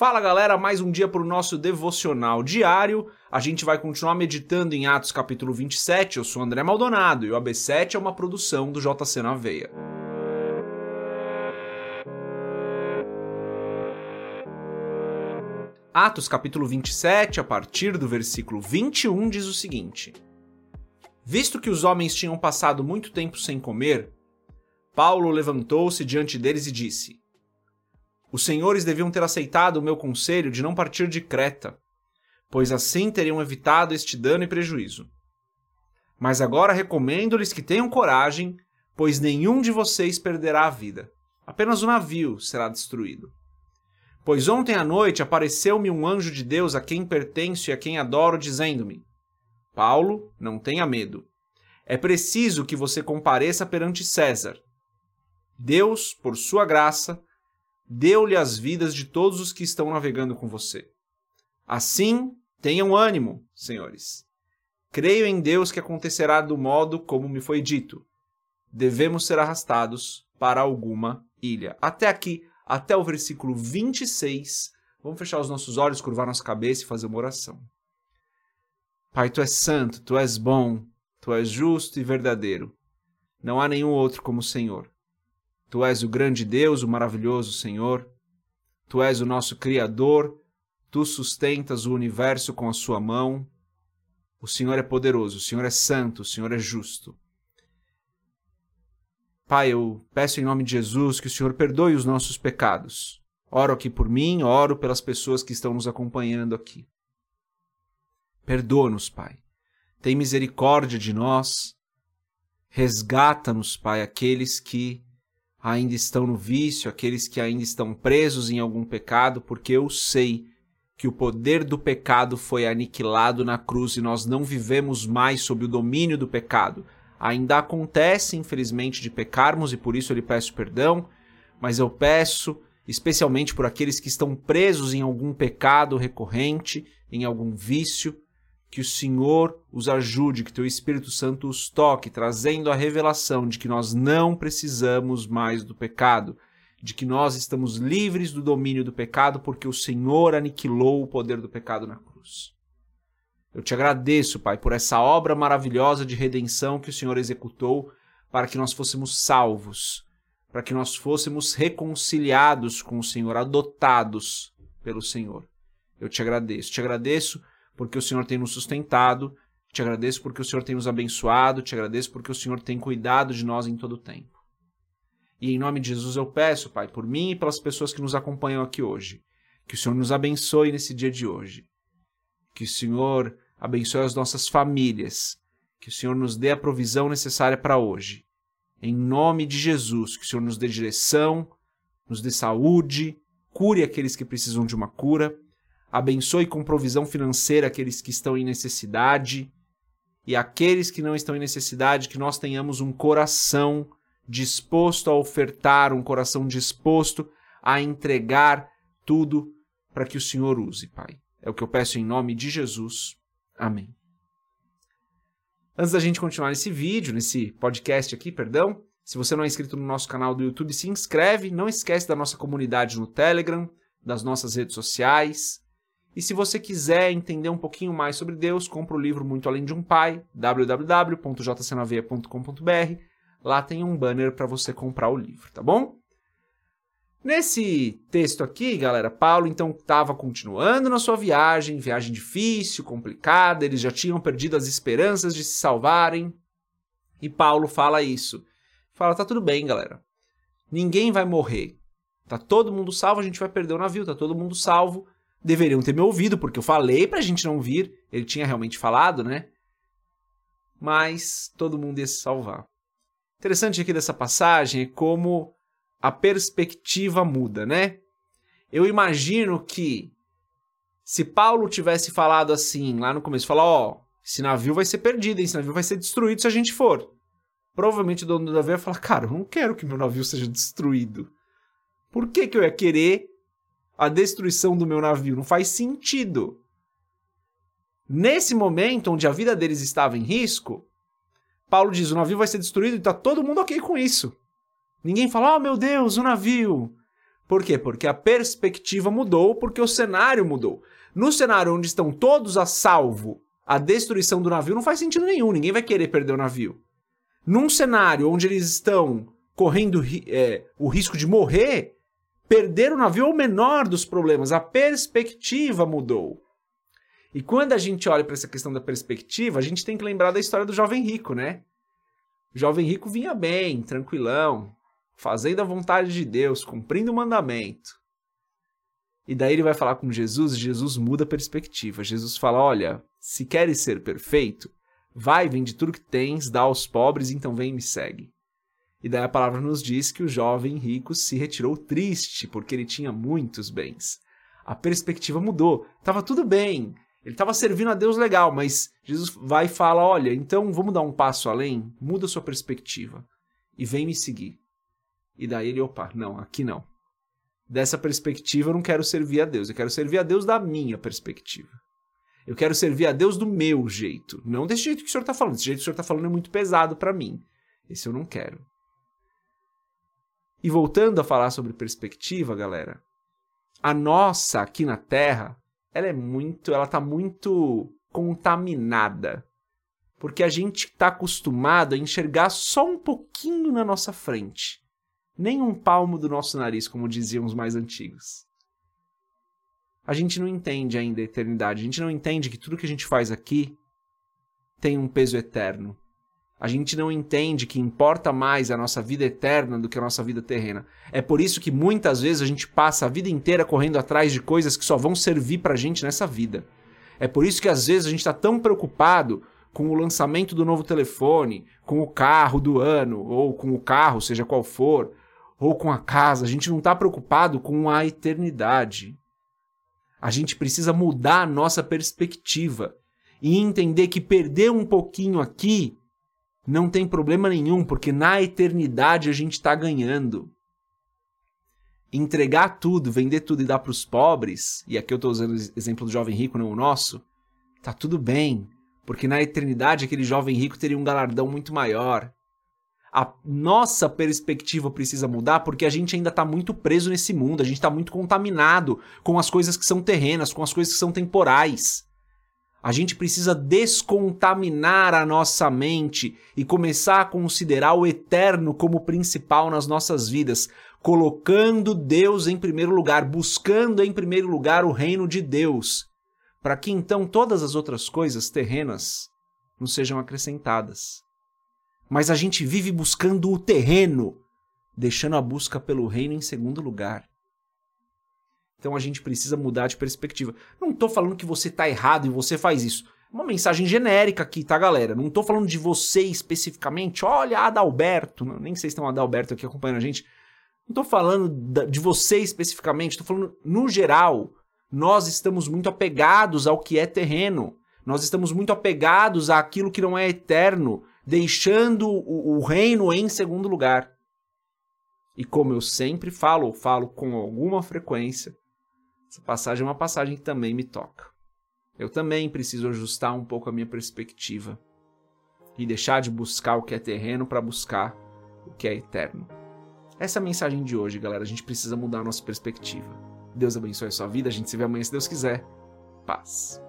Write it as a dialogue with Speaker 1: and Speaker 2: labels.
Speaker 1: Fala galera, mais um dia para o nosso devocional diário. A gente vai continuar meditando em Atos capítulo 27. Eu sou André Maldonado e o AB7 é uma produção do JC na Veia. Atos capítulo 27, a partir do versículo 21, diz o seguinte: Visto que os homens tinham passado muito tempo sem comer, Paulo levantou-se diante deles e disse: os senhores deviam ter aceitado o meu conselho de não partir de Creta, pois assim teriam evitado este dano e prejuízo. Mas agora recomendo-lhes que tenham coragem, pois nenhum de vocês perderá a vida. Apenas o navio será destruído. Pois ontem à noite apareceu-me um anjo de Deus a quem pertenço e a quem adoro, dizendo-me: Paulo, não tenha medo. É preciso que você compareça perante César. Deus, por sua graça, deu-lhe as vidas de todos os que estão navegando com você. Assim, tenham ânimo, senhores. Creio em Deus que acontecerá do modo como me foi dito. Devemos ser arrastados para alguma ilha. Até aqui, até o versículo 26. Vamos fechar os nossos olhos, curvar nossa cabeça e fazer uma oração. Pai, tu és santo, tu és bom, tu és justo e verdadeiro. Não há nenhum outro como o Senhor. Tu és o grande Deus, o maravilhoso Senhor. Tu és o nosso Criador. Tu sustentas o universo com a sua mão. O Senhor é poderoso, o Senhor é santo, o Senhor é justo. Pai, eu peço em nome de Jesus que o Senhor perdoe os nossos pecados. Oro aqui por mim, oro pelas pessoas que estão nos acompanhando aqui. Perdoa-nos, Pai. Tem misericórdia de nós. Resgata-nos, Pai, aqueles que ainda estão no vício, aqueles que ainda estão presos em algum pecado, porque eu sei que o poder do pecado foi aniquilado na cruz e nós não vivemos mais sob o domínio do pecado. Ainda acontece, infelizmente, de pecarmos e por isso eu lhe peço perdão, mas eu peço especialmente por aqueles que estão presos em algum pecado recorrente, em algum vício, que o Senhor os ajude, que teu Espírito Santo os toque, trazendo a revelação de que nós não precisamos mais do pecado, de que nós estamos livres do domínio do pecado porque o Senhor aniquilou o poder do pecado na cruz. Eu te agradeço, Pai, por essa obra maravilhosa de redenção que o Senhor executou para que nós fôssemos salvos, para que nós fôssemos reconciliados com o Senhor, adotados pelo Senhor. Eu te agradeço. Te agradeço porque o Senhor tem nos sustentado, te agradeço porque o Senhor tem nos abençoado, te agradeço porque o Senhor tem cuidado de nós em todo o tempo. E em nome de Jesus eu peço, Pai, por mim e pelas pessoas que nos acompanham aqui hoje, que o Senhor nos abençoe nesse dia de hoje. Que o Senhor abençoe as nossas famílias, que o Senhor nos dê a provisão necessária para hoje. Em nome de Jesus, que o Senhor nos dê direção, nos dê saúde, cure aqueles que precisam de uma cura abençoe com provisão financeira aqueles que estão em necessidade e aqueles que não estão em necessidade, que nós tenhamos um coração disposto a ofertar, um coração disposto a entregar tudo para que o Senhor use, Pai. É o que eu peço em nome de Jesus. Amém. Antes da gente continuar nesse vídeo, nesse podcast aqui, perdão, se você não é inscrito no nosso canal do YouTube, se inscreve. Não esquece da nossa comunidade no Telegram, das nossas redes sociais. E se você quiser entender um pouquinho mais sobre Deus, compra o livro Muito Além de um Pai, www.jcnaveia.com.br. Lá tem um banner para você comprar o livro, tá bom? Nesse texto aqui, galera, Paulo então estava continuando na sua viagem, viagem difícil, complicada, eles já tinham perdido as esperanças de se salvarem. E Paulo fala isso. Fala, tá tudo bem, galera. Ninguém vai morrer. Tá todo mundo salvo, a gente vai perder o navio, tá todo mundo salvo deveriam ter me ouvido, porque eu falei pra gente não vir. Ele tinha realmente falado, né? Mas todo mundo ia se salvar. Interessante aqui dessa passagem é como a perspectiva muda, né? Eu imagino que se Paulo tivesse falado assim lá no começo, falar, ó, oh, esse navio vai ser perdido, esse navio vai ser destruído se a gente for. Provavelmente o dono do navio ia falar, cara, eu não quero que meu navio seja destruído. Por que, que eu ia querer a destruição do meu navio. Não faz sentido. Nesse momento, onde a vida deles estava em risco, Paulo diz: o navio vai ser destruído e está todo mundo ok com isso. Ninguém fala, oh meu Deus, o navio. Por quê? Porque a perspectiva mudou, porque o cenário mudou. No cenário onde estão todos a salvo, a destruição do navio não faz sentido nenhum, ninguém vai querer perder o navio. Num cenário onde eles estão correndo é, o risco de morrer, perder o navio é o menor dos problemas, a perspectiva mudou. E quando a gente olha para essa questão da perspectiva, a gente tem que lembrar da história do jovem rico, né? O jovem rico vinha bem, tranquilão, fazendo a vontade de Deus, cumprindo o mandamento. E daí ele vai falar com Jesus Jesus muda a perspectiva. Jesus fala: Olha, se queres ser perfeito, vai, vende tudo que tens, dá aos pobres, então vem e me segue. E daí a palavra nos diz que o jovem rico se retirou triste, porque ele tinha muitos bens. A perspectiva mudou. Tava tudo bem. Ele estava servindo a Deus legal, mas Jesus vai e fala: Olha, então vamos dar um passo além, muda sua perspectiva e vem me seguir. E daí ele, opa, não, aqui não. Dessa perspectiva eu não quero servir a Deus, eu quero servir a Deus da minha perspectiva. Eu quero servir a Deus do meu jeito, não desse jeito que o senhor está falando. Esse jeito que o senhor está falando é muito pesado para mim. Esse eu não quero. E voltando a falar sobre perspectiva, galera, a nossa aqui na Terra, ela é muito, ela tá muito contaminada. Porque a gente está acostumado a enxergar só um pouquinho na nossa frente nem um palmo do nosso nariz, como diziam os mais antigos. A gente não entende ainda a eternidade, a gente não entende que tudo que a gente faz aqui tem um peso eterno. A gente não entende que importa mais a nossa vida eterna do que a nossa vida terrena. É por isso que muitas vezes a gente passa a vida inteira correndo atrás de coisas que só vão servir pra gente nessa vida. É por isso que às vezes a gente está tão preocupado com o lançamento do novo telefone, com o carro do ano, ou com o carro, seja qual for, ou com a casa, a gente não está preocupado com a eternidade. A gente precisa mudar a nossa perspectiva e entender que perder um pouquinho aqui não tem problema nenhum, porque na eternidade a gente está ganhando. Entregar tudo, vender tudo e dar para os pobres, e aqui eu estou usando o exemplo do jovem rico, não o nosso, tá tudo bem, porque na eternidade aquele jovem rico teria um galardão muito maior a nossa perspectiva precisa mudar porque a gente ainda está muito preso nesse mundo, a gente está muito contaminado com as coisas que são terrenas, com as coisas que são temporais. A gente precisa descontaminar a nossa mente e começar a considerar o eterno como principal nas nossas vidas, colocando Deus em primeiro lugar, buscando em primeiro lugar o reino de Deus, para que então todas as outras coisas terrenas nos sejam acrescentadas mas a gente vive buscando o terreno, deixando a busca pelo reino em segundo lugar. Então a gente precisa mudar de perspectiva. Não estou falando que você está errado e você faz isso. Uma mensagem genérica aqui, tá, galera? Não estou falando de você especificamente. Olha, Adalberto. Nem sei se tem um Adalberto aqui acompanhando a gente. Não estou falando de você especificamente. Estou falando no geral. Nós estamos muito apegados ao que é terreno. Nós estamos muito apegados àquilo que não é eterno deixando o, o reino em segundo lugar. E como eu sempre falo, falo com alguma frequência, essa passagem é uma passagem que também me toca. Eu também preciso ajustar um pouco a minha perspectiva e deixar de buscar o que é terreno para buscar o que é eterno. Essa é a mensagem de hoje, galera. A gente precisa mudar a nossa perspectiva. Deus abençoe a sua vida. A gente se vê amanhã se Deus quiser. Paz.